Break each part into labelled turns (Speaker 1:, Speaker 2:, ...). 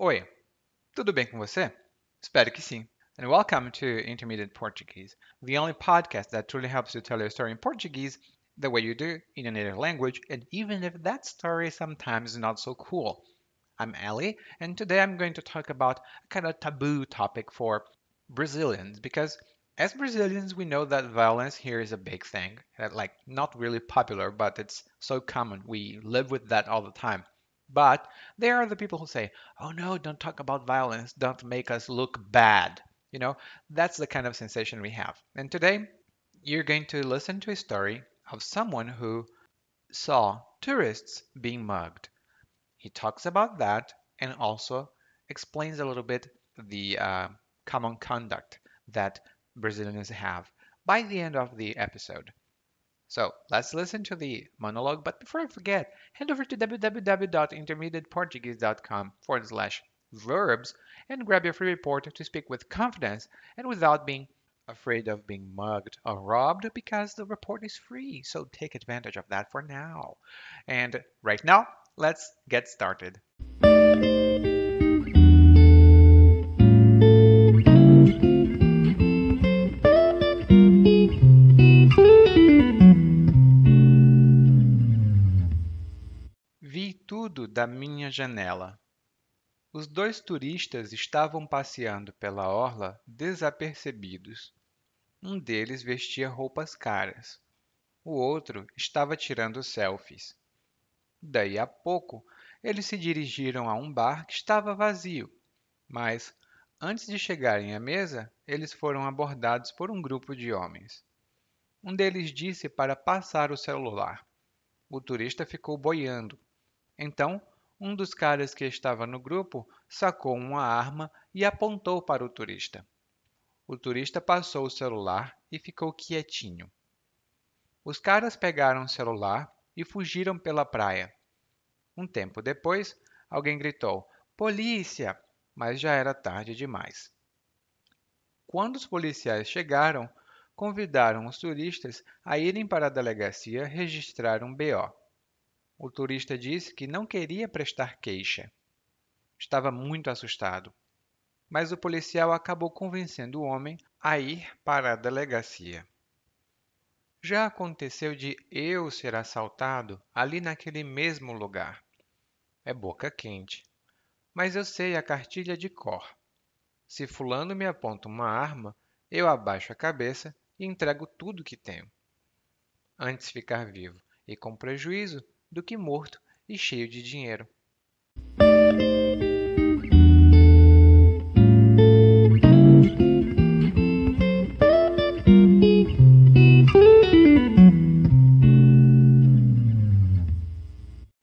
Speaker 1: Oi, tudo bem com você? Espero que sim. And welcome to Intermediate Portuguese, the only podcast that truly helps you tell your story in Portuguese the way you do in your native language, and even if that story sometimes is not so cool. I'm Ali, and today I'm going to talk about a kind of taboo topic for Brazilians because as Brazilians, we know that violence here is a big thing. That like not really popular, but it's so common. We live with that all the time. But there are the people who say, "Oh no, don't talk about violence. Don't make us look bad." You know, that's the kind of sensation we have. And today, you're going to listen to a story of someone who saw tourists being mugged. He talks about that and also explains a little bit the uh, common conduct that Brazilians have by the end of the episode. So let's listen to the monologue. But before I forget, head over to www.intermediateportuguese.com forward slash verbs and grab your free report to speak with confidence and without being afraid of being mugged or robbed because the report is free. So take advantage of that for now. And right now, let's get started. Vi tudo da minha janela. Os dois turistas estavam passeando pela orla desapercebidos. Um deles vestia roupas caras. O outro estava tirando selfies. Daí a pouco, eles se dirigiram a um bar que estava vazio, mas antes de chegarem à mesa, eles foram abordados por um grupo de homens. Um deles disse para passar o celular. O turista ficou boiando. Então, um dos caras que estava no grupo sacou uma arma e apontou para o turista. O turista passou o celular e ficou quietinho. Os caras pegaram o celular e fugiram pela praia. Um tempo depois, alguém gritou: Polícia! Mas já era tarde demais. Quando os policiais chegaram, convidaram os turistas a irem para a delegacia registrar um BO. O turista disse que não queria prestar queixa. Estava muito assustado. Mas o policial acabou convencendo o homem a ir para a delegacia. Já aconteceu de eu ser assaltado ali naquele mesmo lugar. É boca quente. Mas eu sei a cartilha de cor. Se fulano me aponta uma arma, eu abaixo a cabeça e entrego tudo que tenho. Antes ficar vivo e com prejuízo do que morto e cheio de dinheiro.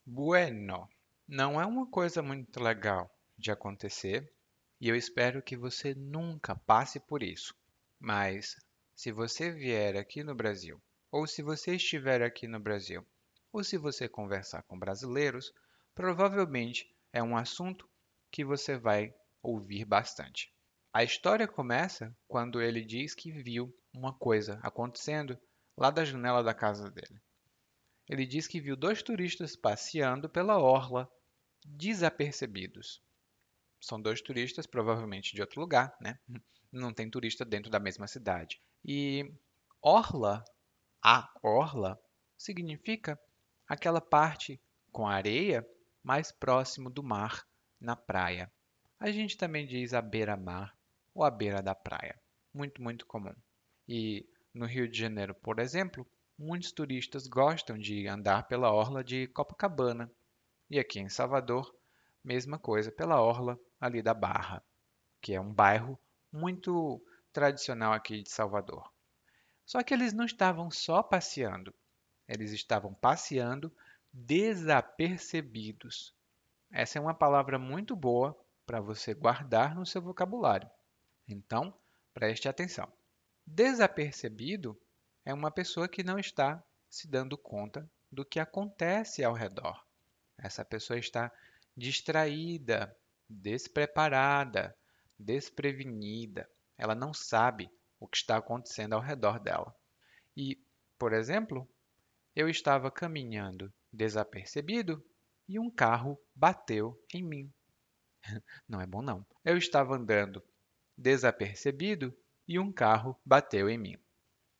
Speaker 1: Bueno, não é uma coisa muito legal de acontecer e eu espero que você nunca passe por isso. Mas se você vier aqui no Brasil, ou se você estiver aqui no Brasil, ou se você conversar com brasileiros, provavelmente é um assunto que você vai ouvir bastante. A história começa quando ele diz que viu uma coisa acontecendo lá da janela da casa dele. Ele diz que viu dois turistas passeando pela orla, desapercebidos. São dois turistas, provavelmente de outro lugar, né? Não tem turista dentro da mesma cidade. E orla, a orla, significa aquela parte com areia mais próximo do mar, na praia. A gente também diz a beira-mar ou a beira da praia. Muito, muito comum. E no Rio de Janeiro, por exemplo, muitos turistas gostam de andar pela orla de Copacabana. E aqui em Salvador, mesma coisa, pela orla ali da Barra, que é um bairro muito tradicional aqui de Salvador. Só que eles não estavam só passeando, eles estavam passeando desapercebidos. Essa é uma palavra muito boa para você guardar no seu vocabulário. Então, preste atenção. Desapercebido é uma pessoa que não está se dando conta do que acontece ao redor. Essa pessoa está distraída, despreparada, desprevenida. Ela não sabe o que está acontecendo ao redor dela. E, por exemplo, eu estava caminhando desapercebido e um carro bateu em mim. Não é bom não. Eu estava andando desapercebido e um carro bateu em mim.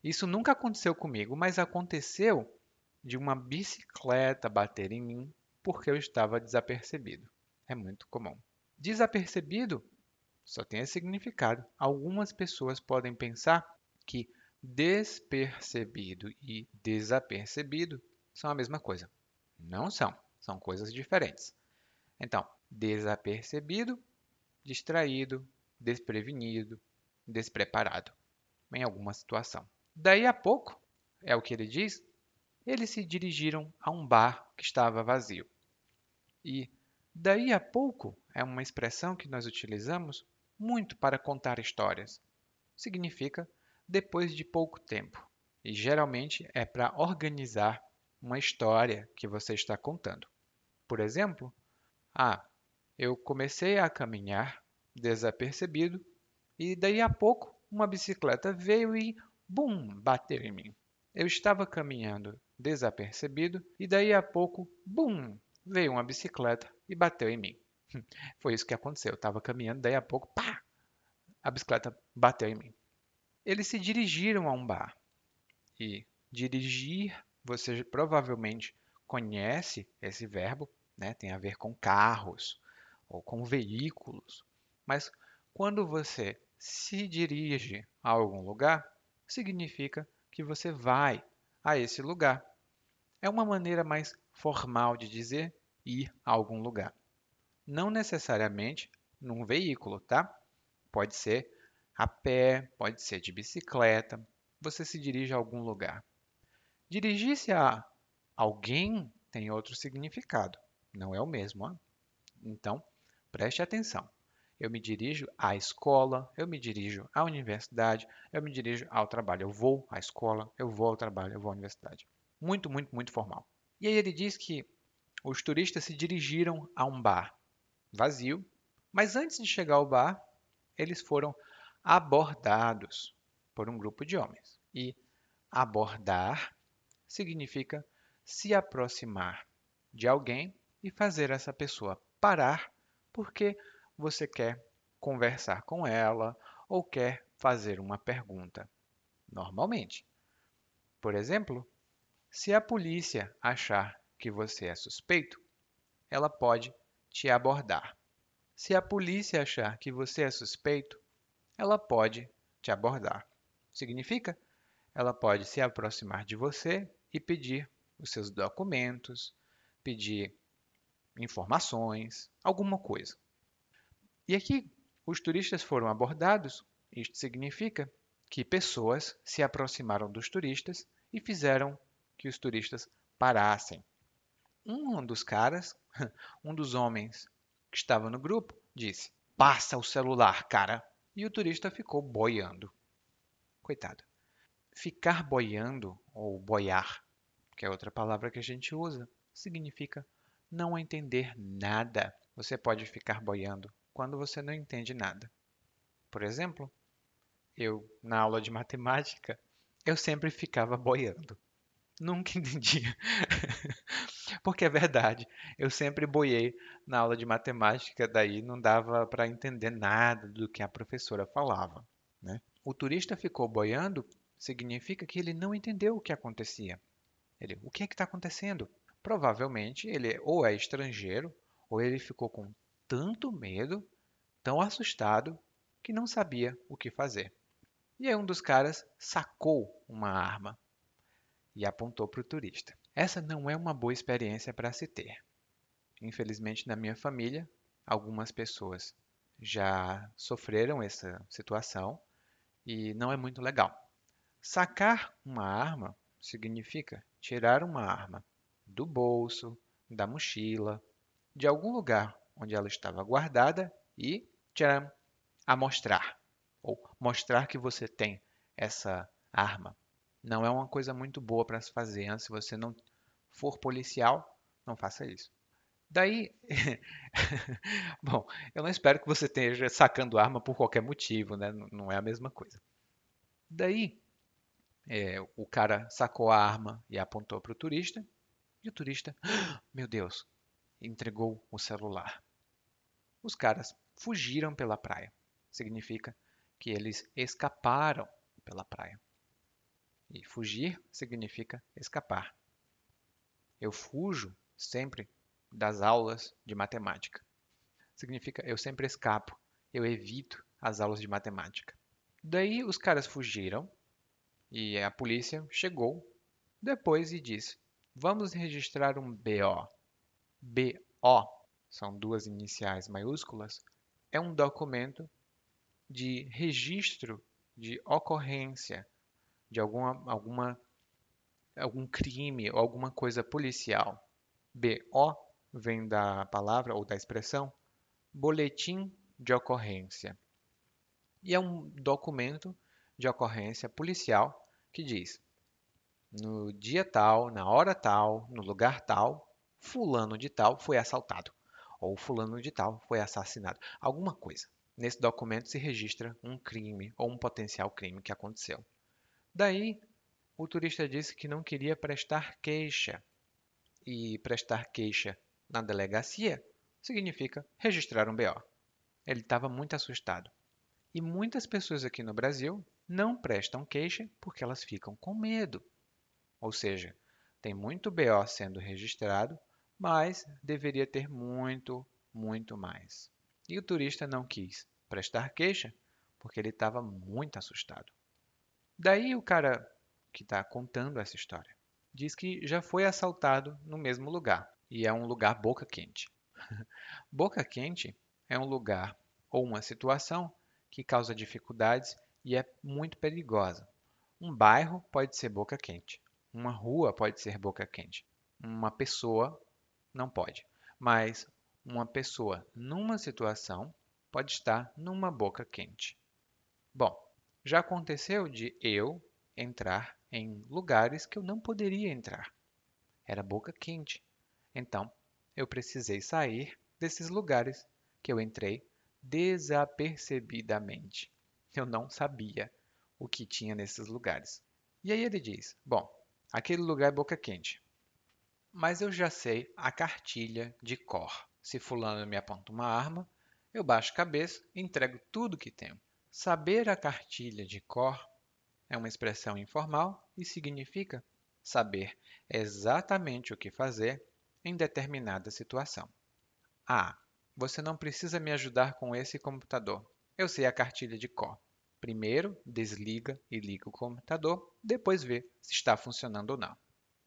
Speaker 1: Isso nunca aconteceu comigo, mas aconteceu de uma bicicleta bater em mim porque eu estava desapercebido. É muito comum. Desapercebido só tem esse significado. Algumas pessoas podem pensar que despercebido e desapercebido são a mesma coisa. Não são, são coisas diferentes. Então, desapercebido, distraído, desprevenido, despreparado em alguma situação. Daí a pouco, é o que ele diz, eles se dirigiram a um bar que estava vazio. E daí a pouco é uma expressão que nós utilizamos muito para contar histórias. Significa depois de pouco tempo. E geralmente é para organizar uma história que você está contando. Por exemplo, ah, eu comecei a caminhar desapercebido e daí a pouco uma bicicleta veio e bum, bateu em mim. Eu estava caminhando desapercebido e daí a pouco, bum, veio uma bicicleta e bateu em mim. Foi isso que aconteceu. Eu estava caminhando, daí a pouco, pá, a bicicleta bateu em mim. Eles se dirigiram a um bar. E dirigir, você provavelmente conhece esse verbo, né? tem a ver com carros ou com veículos. Mas quando você se dirige a algum lugar, significa que você vai a esse lugar. É uma maneira mais formal de dizer ir a algum lugar. Não necessariamente num veículo, tá? Pode ser a pé, pode ser de bicicleta. Você se dirige a algum lugar. Dirigir-se a alguém tem outro significado, não é o mesmo. Ó. Então, preste atenção. Eu me dirijo à escola, eu me dirijo à universidade, eu me dirijo ao trabalho. Eu vou à escola, eu vou ao trabalho, eu vou à universidade. Muito, muito, muito formal. E aí ele diz que os turistas se dirigiram a um bar vazio, mas antes de chegar ao bar, eles foram abordados por um grupo de homens. E abordar significa se aproximar de alguém e fazer essa pessoa parar porque você quer conversar com ela ou quer fazer uma pergunta. Normalmente. Por exemplo, se a polícia achar que você é suspeito, ela pode te abordar. Se a polícia achar que você é suspeito, ela pode te abordar. Significa? Ela pode se aproximar de você e pedir os seus documentos, pedir informações, alguma coisa. E aqui, os turistas foram abordados. Isto significa que pessoas se aproximaram dos turistas e fizeram que os turistas parassem. Um dos caras, um dos homens que estava no grupo, disse: Passa o celular, cara. E o turista ficou boiando. Coitado. Ficar boiando, ou boiar, que é outra palavra que a gente usa, significa não entender nada. Você pode ficar boiando quando você não entende nada. Por exemplo, eu, na aula de matemática, eu sempre ficava boiando. Nunca entendia. Porque é verdade, eu sempre boiei na aula de matemática, daí não dava para entender nada do que a professora falava. Né? O turista ficou boiando significa que ele não entendeu o que acontecia. Ele, o que é que está acontecendo? Provavelmente ele ou é estrangeiro ou ele ficou com tanto medo, tão assustado, que não sabia o que fazer. E aí um dos caras sacou uma arma e apontou para o turista. Essa não é uma boa experiência para se ter. Infelizmente, na minha família, algumas pessoas já sofreram essa situação e não é muito legal. Sacar uma arma significa tirar uma arma do bolso, da mochila, de algum lugar onde ela estava guardada e tcharam, amostrar, ou mostrar que você tem essa arma. Não é uma coisa muito boa para se fazer. Né? Se você não for policial, não faça isso. Daí, bom, eu não espero que você esteja sacando arma por qualquer motivo, né? Não é a mesma coisa. Daí, é, o cara sacou a arma e apontou para o turista, e o turista, meu Deus, entregou o celular. os caras fugiram pela praia. Significa que eles escaparam pela praia. E fugir significa escapar. Eu fujo sempre das aulas de matemática. Significa eu sempre escapo, eu evito as aulas de matemática. Daí os caras fugiram e a polícia chegou depois e disse: Vamos registrar um BO. BO são duas iniciais maiúsculas, é um documento de registro de ocorrência de alguma, alguma algum crime ou alguma coisa policial. BO vem da palavra ou da expressão boletim de ocorrência. E é um documento de ocorrência policial que diz: no dia tal, na hora tal, no lugar tal, fulano de tal foi assaltado ou fulano de tal foi assassinado. Alguma coisa. Nesse documento se registra um crime ou um potencial crime que aconteceu. Daí, o turista disse que não queria prestar queixa. E prestar queixa na delegacia significa registrar um BO. Ele estava muito assustado. E muitas pessoas aqui no Brasil não prestam queixa porque elas ficam com medo. Ou seja, tem muito BO sendo registrado, mas deveria ter muito, muito mais. E o turista não quis prestar queixa porque ele estava muito assustado. Daí o cara que está contando essa história diz que já foi assaltado no mesmo lugar e é um lugar boca quente. boca quente é um lugar ou uma situação que causa dificuldades e é muito perigosa. Um bairro pode ser boca quente, uma rua pode ser boca quente, uma pessoa não pode, mas uma pessoa numa situação pode estar numa boca quente. Bom, já aconteceu de eu entrar em lugares que eu não poderia entrar. Era boca quente. Então, eu precisei sair desses lugares que eu entrei desapercebidamente. Eu não sabia o que tinha nesses lugares. E aí ele diz: Bom, aquele lugar é boca quente. Mas eu já sei a cartilha de cor. Se fulano me aponta uma arma, eu baixo a cabeça e entrego tudo que tenho. Saber a cartilha de cor é uma expressão informal e significa saber exatamente o que fazer em determinada situação. Ah, você não precisa me ajudar com esse computador. Eu sei a cartilha de cor. Primeiro, desliga e liga o computador, depois vê se está funcionando ou não.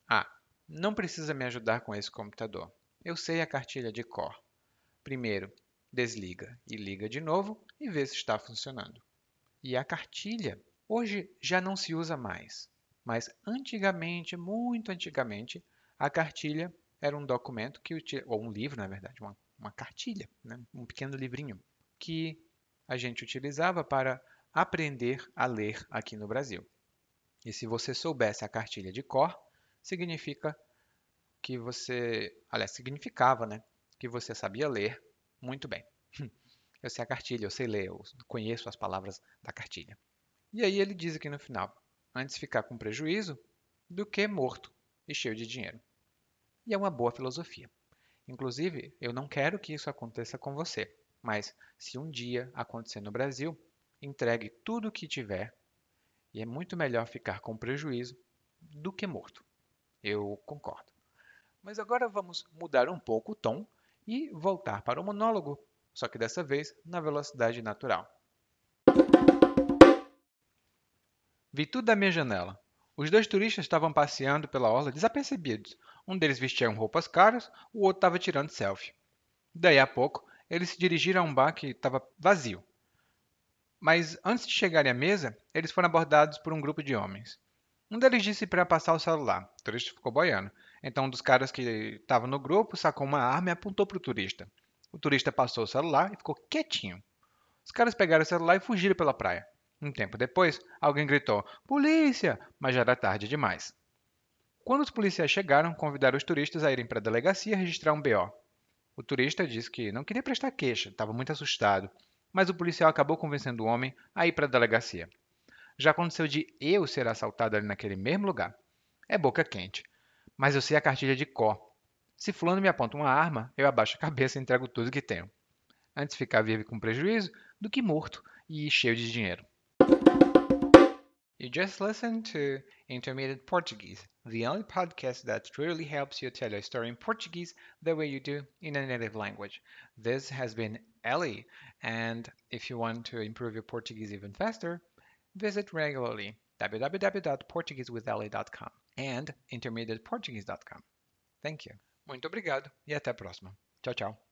Speaker 1: Ah, não precisa me ajudar com esse computador. Eu sei a cartilha de cor. Primeiro, desliga e liga de novo e vê se está funcionando. E a cartilha hoje já não se usa mais, mas antigamente, muito antigamente, a cartilha era um documento que ou um livro, na verdade, uma, uma cartilha, né? um pequeno livrinho que a gente utilizava para aprender a ler aqui no Brasil. E se você soubesse a cartilha de cor, significa que você, aliás, significava, né, que você sabia ler muito bem. Eu sei a cartilha, eu sei ler, eu conheço as palavras da cartilha. E aí ele diz aqui no final: antes ficar com prejuízo do que morto e cheio de dinheiro. E é uma boa filosofia. Inclusive, eu não quero que isso aconteça com você, mas se um dia acontecer no Brasil, entregue tudo o que tiver e é muito melhor ficar com prejuízo do que morto. Eu concordo. Mas agora vamos mudar um pouco o tom e voltar para o monólogo, só que dessa vez na velocidade natural. Vi tudo da minha janela. Os dois turistas estavam passeando pela orla desapercebidos. Um deles vestia roupas caras, o outro estava tirando selfie. Daí a pouco, eles se dirigiram a um bar que estava vazio. Mas antes de chegarem à mesa, eles foram abordados por um grupo de homens. Um deles disse para passar o celular. O turista ficou boiando. Então um dos caras que estava no grupo sacou uma arma e apontou para o turista. O turista passou o celular e ficou quietinho. Os caras pegaram o celular e fugiram pela praia. Um tempo depois, alguém gritou: Polícia! Mas já era tarde demais. Quando os policiais chegaram, convidaram os turistas a irem para a delegacia registrar um BO. O turista disse que não queria prestar queixa, estava muito assustado, mas o policial acabou convencendo o homem a ir para a delegacia. Já aconteceu de eu ser assaltado ali naquele mesmo lugar. É boca quente. Mas eu sei a cartilha de cor. Se fulano me aponta uma arma, eu abaixo a cabeça e entrego tudo que tenho. Antes ficar vivo com prejuízo do que morto e cheio de dinheiro. You just listened to Intermediate Portuguese, the only podcast that truly helps you tell your story in Portuguese the way you do in a native language. This has been Ellie, and if you want to improve your Portuguese even faster, visit regularly www.portuguesewithellie.com and intermediateportuguese.com. Thank you. Muito obrigado e até a próxima. Tchau, tchau.